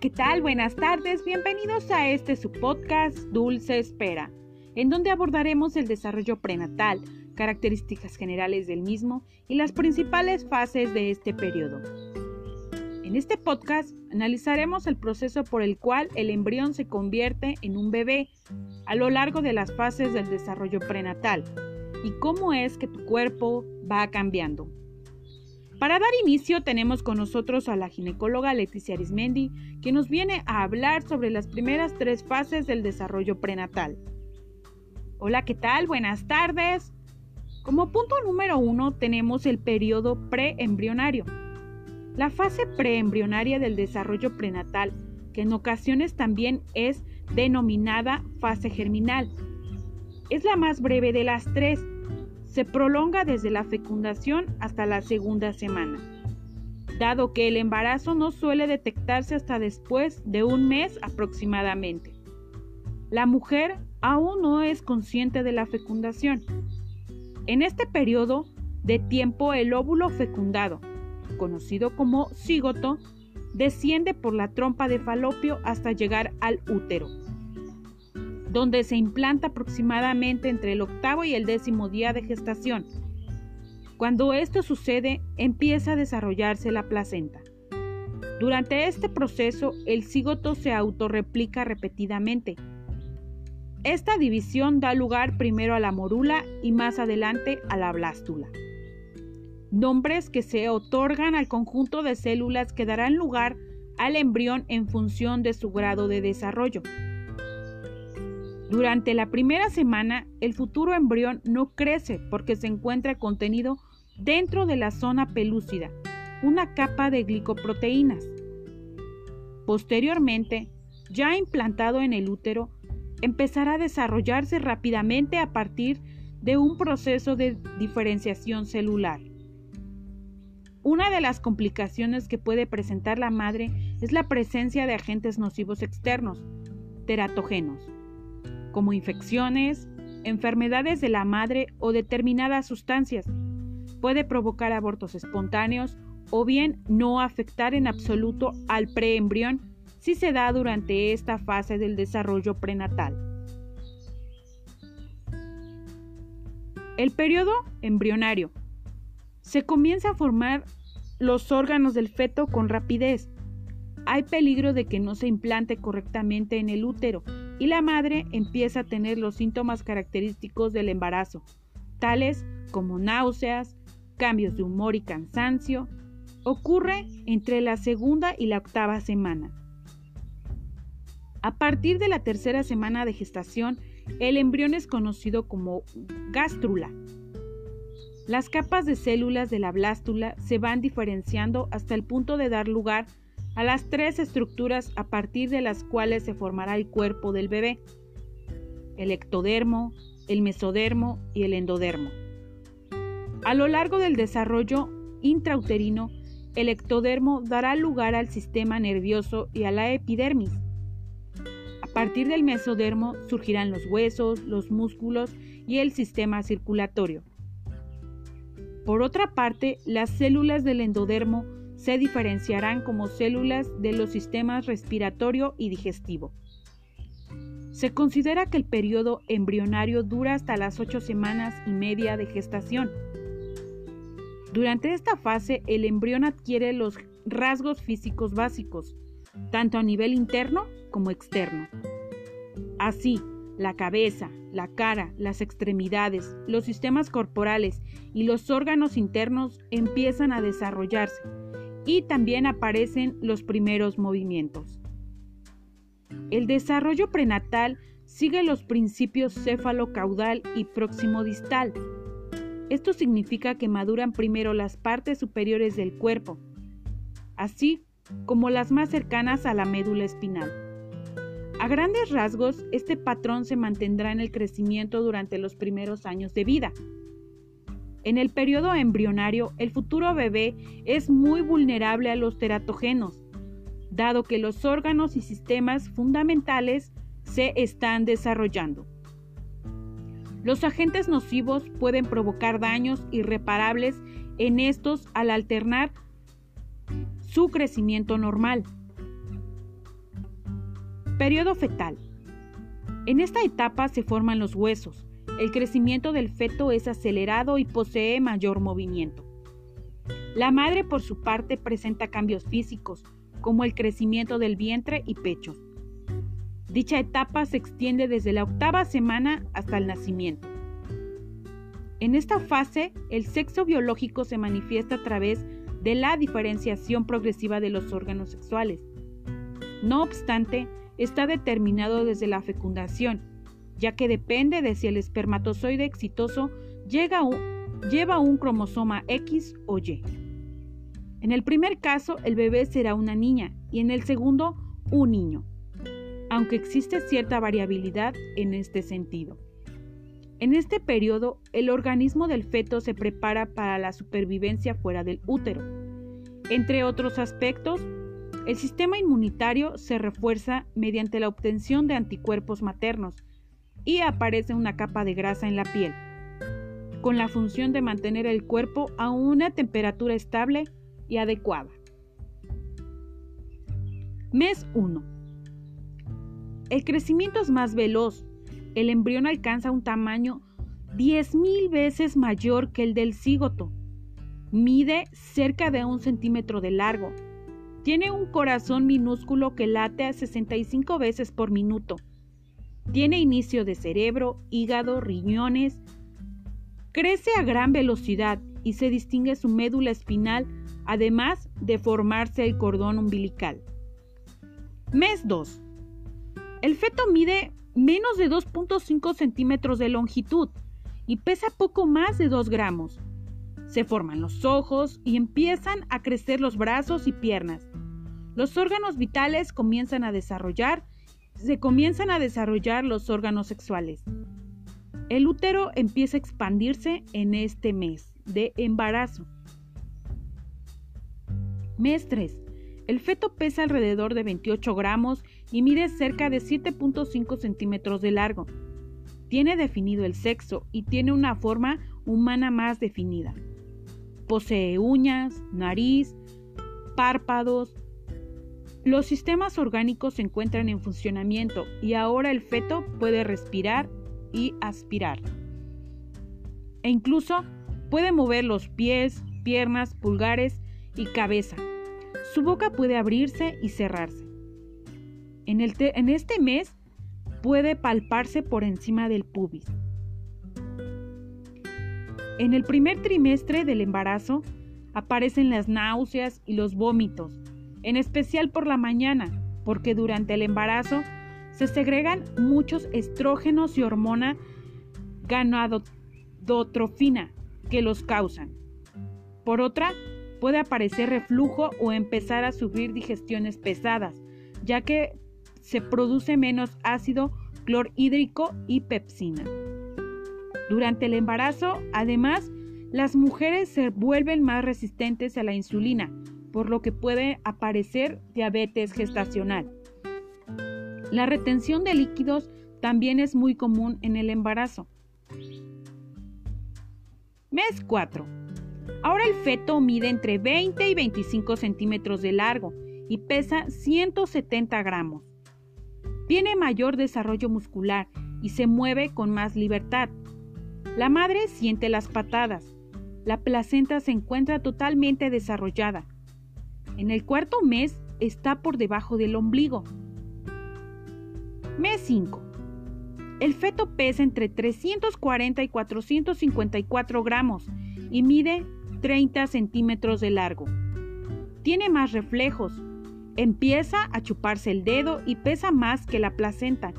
¿qué tal? Buenas tardes, bienvenidos a este su podcast Dulce Espera, en donde abordaremos el desarrollo prenatal, características generales del mismo y las principales fases de este periodo. En este podcast analizaremos el proceso por el cual el embrión se convierte en un bebé a lo largo de las fases del desarrollo prenatal y cómo es que tu cuerpo va cambiando. Para dar inicio tenemos con nosotros a la ginecóloga Leticia Arismendi, que nos viene a hablar sobre las primeras tres fases del desarrollo prenatal. Hola, ¿qué tal? Buenas tardes. Como punto número uno tenemos el periodo preembrionario. La fase preembrionaria del desarrollo prenatal, que en ocasiones también es denominada fase germinal, es la más breve de las tres se prolonga desde la fecundación hasta la segunda semana, dado que el embarazo no suele detectarse hasta después de un mes aproximadamente. La mujer aún no es consciente de la fecundación. En este periodo de tiempo el óvulo fecundado, conocido como cigoto, desciende por la trompa de falopio hasta llegar al útero donde se implanta aproximadamente entre el octavo y el décimo día de gestación. Cuando esto sucede, empieza a desarrollarse la placenta. Durante este proceso, el cigoto se autorreplica repetidamente. Esta división da lugar primero a la morula y más adelante a la blástula. Nombres que se otorgan al conjunto de células que darán lugar al embrión en función de su grado de desarrollo. Durante la primera semana, el futuro embrión no crece porque se encuentra contenido dentro de la zona pelúcida, una capa de glicoproteínas. Posteriormente, ya implantado en el útero, empezará a desarrollarse rápidamente a partir de un proceso de diferenciación celular. Una de las complicaciones que puede presentar la madre es la presencia de agentes nocivos externos, teratógenos como infecciones, enfermedades de la madre o determinadas sustancias. Puede provocar abortos espontáneos o bien no afectar en absoluto al preembrión si se da durante esta fase del desarrollo prenatal. El periodo embrionario. Se comienza a formar los órganos del feto con rapidez. Hay peligro de que no se implante correctamente en el útero y la madre empieza a tener los síntomas característicos del embarazo, tales como náuseas, cambios de humor y cansancio, ocurre entre la segunda y la octava semana. A partir de la tercera semana de gestación, el embrión es conocido como gástrula. Las capas de células de la blástula se van diferenciando hasta el punto de dar lugar a las tres estructuras a partir de las cuales se formará el cuerpo del bebé, el ectodermo, el mesodermo y el endodermo. A lo largo del desarrollo intrauterino, el ectodermo dará lugar al sistema nervioso y a la epidermis. A partir del mesodermo surgirán los huesos, los músculos y el sistema circulatorio. Por otra parte, las células del endodermo se diferenciarán como células de los sistemas respiratorio y digestivo. Se considera que el periodo embrionario dura hasta las ocho semanas y media de gestación. Durante esta fase, el embrión adquiere los rasgos físicos básicos, tanto a nivel interno como externo. Así, la cabeza, la cara, las extremidades, los sistemas corporales y los órganos internos empiezan a desarrollarse y también aparecen los primeros movimientos. El desarrollo prenatal sigue los principios céfalo-caudal y próximo-distal. Esto significa que maduran primero las partes superiores del cuerpo, así como las más cercanas a la médula espinal. A grandes rasgos, este patrón se mantendrá en el crecimiento durante los primeros años de vida. En el periodo embrionario, el futuro bebé es muy vulnerable a los teratogenos, dado que los órganos y sistemas fundamentales se están desarrollando. Los agentes nocivos pueden provocar daños irreparables en estos al alternar su crecimiento normal. Periodo fetal. En esta etapa se forman los huesos. El crecimiento del feto es acelerado y posee mayor movimiento. La madre por su parte presenta cambios físicos, como el crecimiento del vientre y pecho. Dicha etapa se extiende desde la octava semana hasta el nacimiento. En esta fase, el sexo biológico se manifiesta a través de la diferenciación progresiva de los órganos sexuales. No obstante, está determinado desde la fecundación, ya que depende de si el espermatozoide exitoso lleva un cromosoma X o Y. En el primer caso, el bebé será una niña y en el segundo, un niño, aunque existe cierta variabilidad en este sentido. En este periodo, el organismo del feto se prepara para la supervivencia fuera del útero. Entre otros aspectos, el sistema inmunitario se refuerza mediante la obtención de anticuerpos maternos y aparece una capa de grasa en la piel, con la función de mantener el cuerpo a una temperatura estable y adecuada. Mes 1. El crecimiento es más veloz. El embrión alcanza un tamaño 10.000 veces mayor que el del cigoto. Mide cerca de un centímetro de largo. Tiene un corazón minúsculo que late a 65 veces por minuto. Tiene inicio de cerebro, hígado, riñones. Crece a gran velocidad y se distingue su médula espinal además de formarse el cordón umbilical. Mes 2. El feto mide menos de 2.5 centímetros de longitud y pesa poco más de 2 gramos. Se forman los ojos y empiezan a crecer los brazos y piernas. Los órganos vitales comienzan a desarrollar, se comienzan a desarrollar los órganos sexuales. El útero empieza a expandirse en este mes de embarazo. Mes 3. El feto pesa alrededor de 28 gramos y mide cerca de 7.5 centímetros de largo. Tiene definido el sexo y tiene una forma humana más definida. Posee uñas, nariz, párpados. Los sistemas orgánicos se encuentran en funcionamiento y ahora el feto puede respirar y aspirar. E incluso puede mover los pies, piernas, pulgares y cabeza. Su boca puede abrirse y cerrarse. En, en este mes puede palparse por encima del pubis. En el primer trimestre del embarazo aparecen las náuseas y los vómitos, en especial por la mañana, porque durante el embarazo se segregan muchos estrógenos y hormona ganadotrofina que los causan. Por otra, puede aparecer reflujo o empezar a sufrir digestiones pesadas, ya que se produce menos ácido clorhídrico y pepsina. Durante el embarazo, además, las mujeres se vuelven más resistentes a la insulina, por lo que puede aparecer diabetes gestacional. La retención de líquidos también es muy común en el embarazo. Mes 4. Ahora el feto mide entre 20 y 25 centímetros de largo y pesa 170 gramos. Tiene mayor desarrollo muscular y se mueve con más libertad. La madre siente las patadas. La placenta se encuentra totalmente desarrollada. En el cuarto mes está por debajo del ombligo. Mes 5. El feto pesa entre 340 y 454 gramos y mide 30 centímetros de largo. Tiene más reflejos. Empieza a chuparse el dedo y pesa más que la placenta.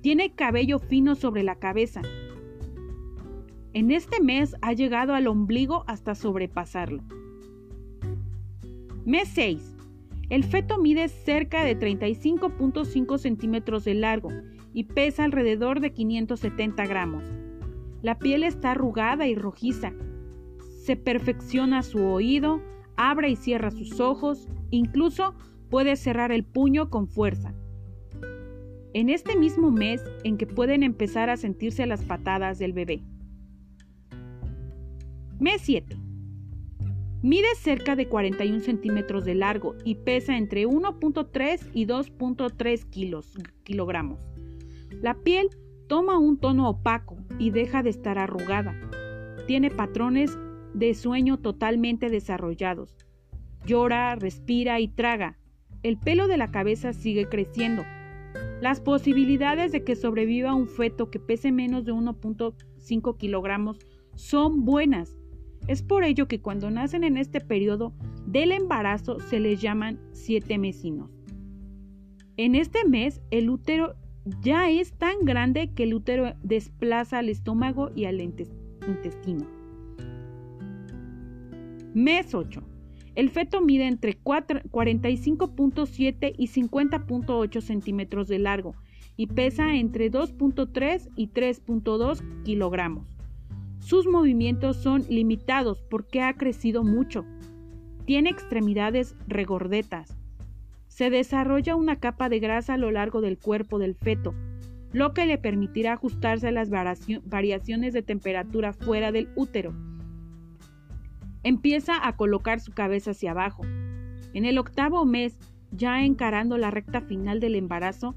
Tiene cabello fino sobre la cabeza. En este mes ha llegado al ombligo hasta sobrepasarlo. Mes 6. El feto mide cerca de 35.5 centímetros de largo y pesa alrededor de 570 gramos. La piel está arrugada y rojiza se perfecciona su oído, abre y cierra sus ojos, incluso puede cerrar el puño con fuerza. En este mismo mes en que pueden empezar a sentirse las patadas del bebé. Mes 7. Mide cerca de 41 centímetros de largo y pesa entre 1.3 y 2.3 kilos, kilogramos. La piel toma un tono opaco y deja de estar arrugada. Tiene patrones de sueño totalmente desarrollados. Llora, respira y traga. El pelo de la cabeza sigue creciendo. Las posibilidades de que sobreviva un feto que pese menos de 1.5 kilogramos son buenas. Es por ello que cuando nacen en este periodo del embarazo se les llaman siete mesinos. En este mes el útero ya es tan grande que el útero desplaza al estómago y al intestino. Mes 8. El feto mide entre 45.7 y 50.8 centímetros de largo y pesa entre 2.3 y 3.2 kilogramos. Sus movimientos son limitados porque ha crecido mucho. Tiene extremidades regordetas. Se desarrolla una capa de grasa a lo largo del cuerpo del feto, lo que le permitirá ajustarse a las variaciones de temperatura fuera del útero Empieza a colocar su cabeza hacia abajo. En el octavo mes, ya encarando la recta final del embarazo,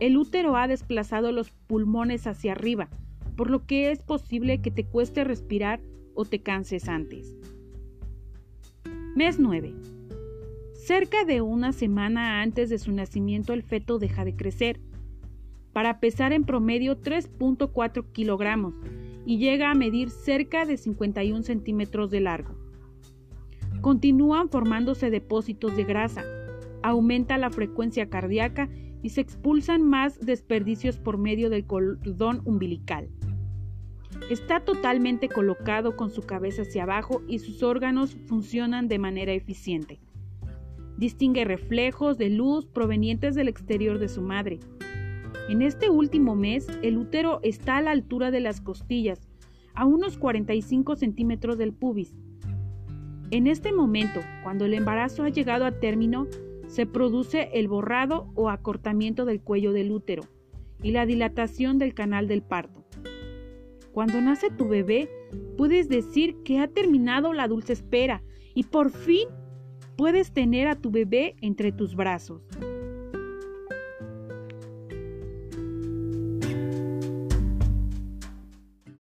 el útero ha desplazado los pulmones hacia arriba, por lo que es posible que te cueste respirar o te canses antes. Mes 9. Cerca de una semana antes de su nacimiento el feto deja de crecer, para pesar en promedio 3.4 kilogramos y llega a medir cerca de 51 centímetros de largo. Continúan formándose depósitos de grasa, aumenta la frecuencia cardíaca y se expulsan más desperdicios por medio del cordón umbilical. Está totalmente colocado con su cabeza hacia abajo y sus órganos funcionan de manera eficiente. Distingue reflejos de luz provenientes del exterior de su madre, en este último mes, el útero está a la altura de las costillas, a unos 45 centímetros del pubis. En este momento, cuando el embarazo ha llegado a término, se produce el borrado o acortamiento del cuello del útero y la dilatación del canal del parto. Cuando nace tu bebé, puedes decir que ha terminado la dulce espera y por fin puedes tener a tu bebé entre tus brazos.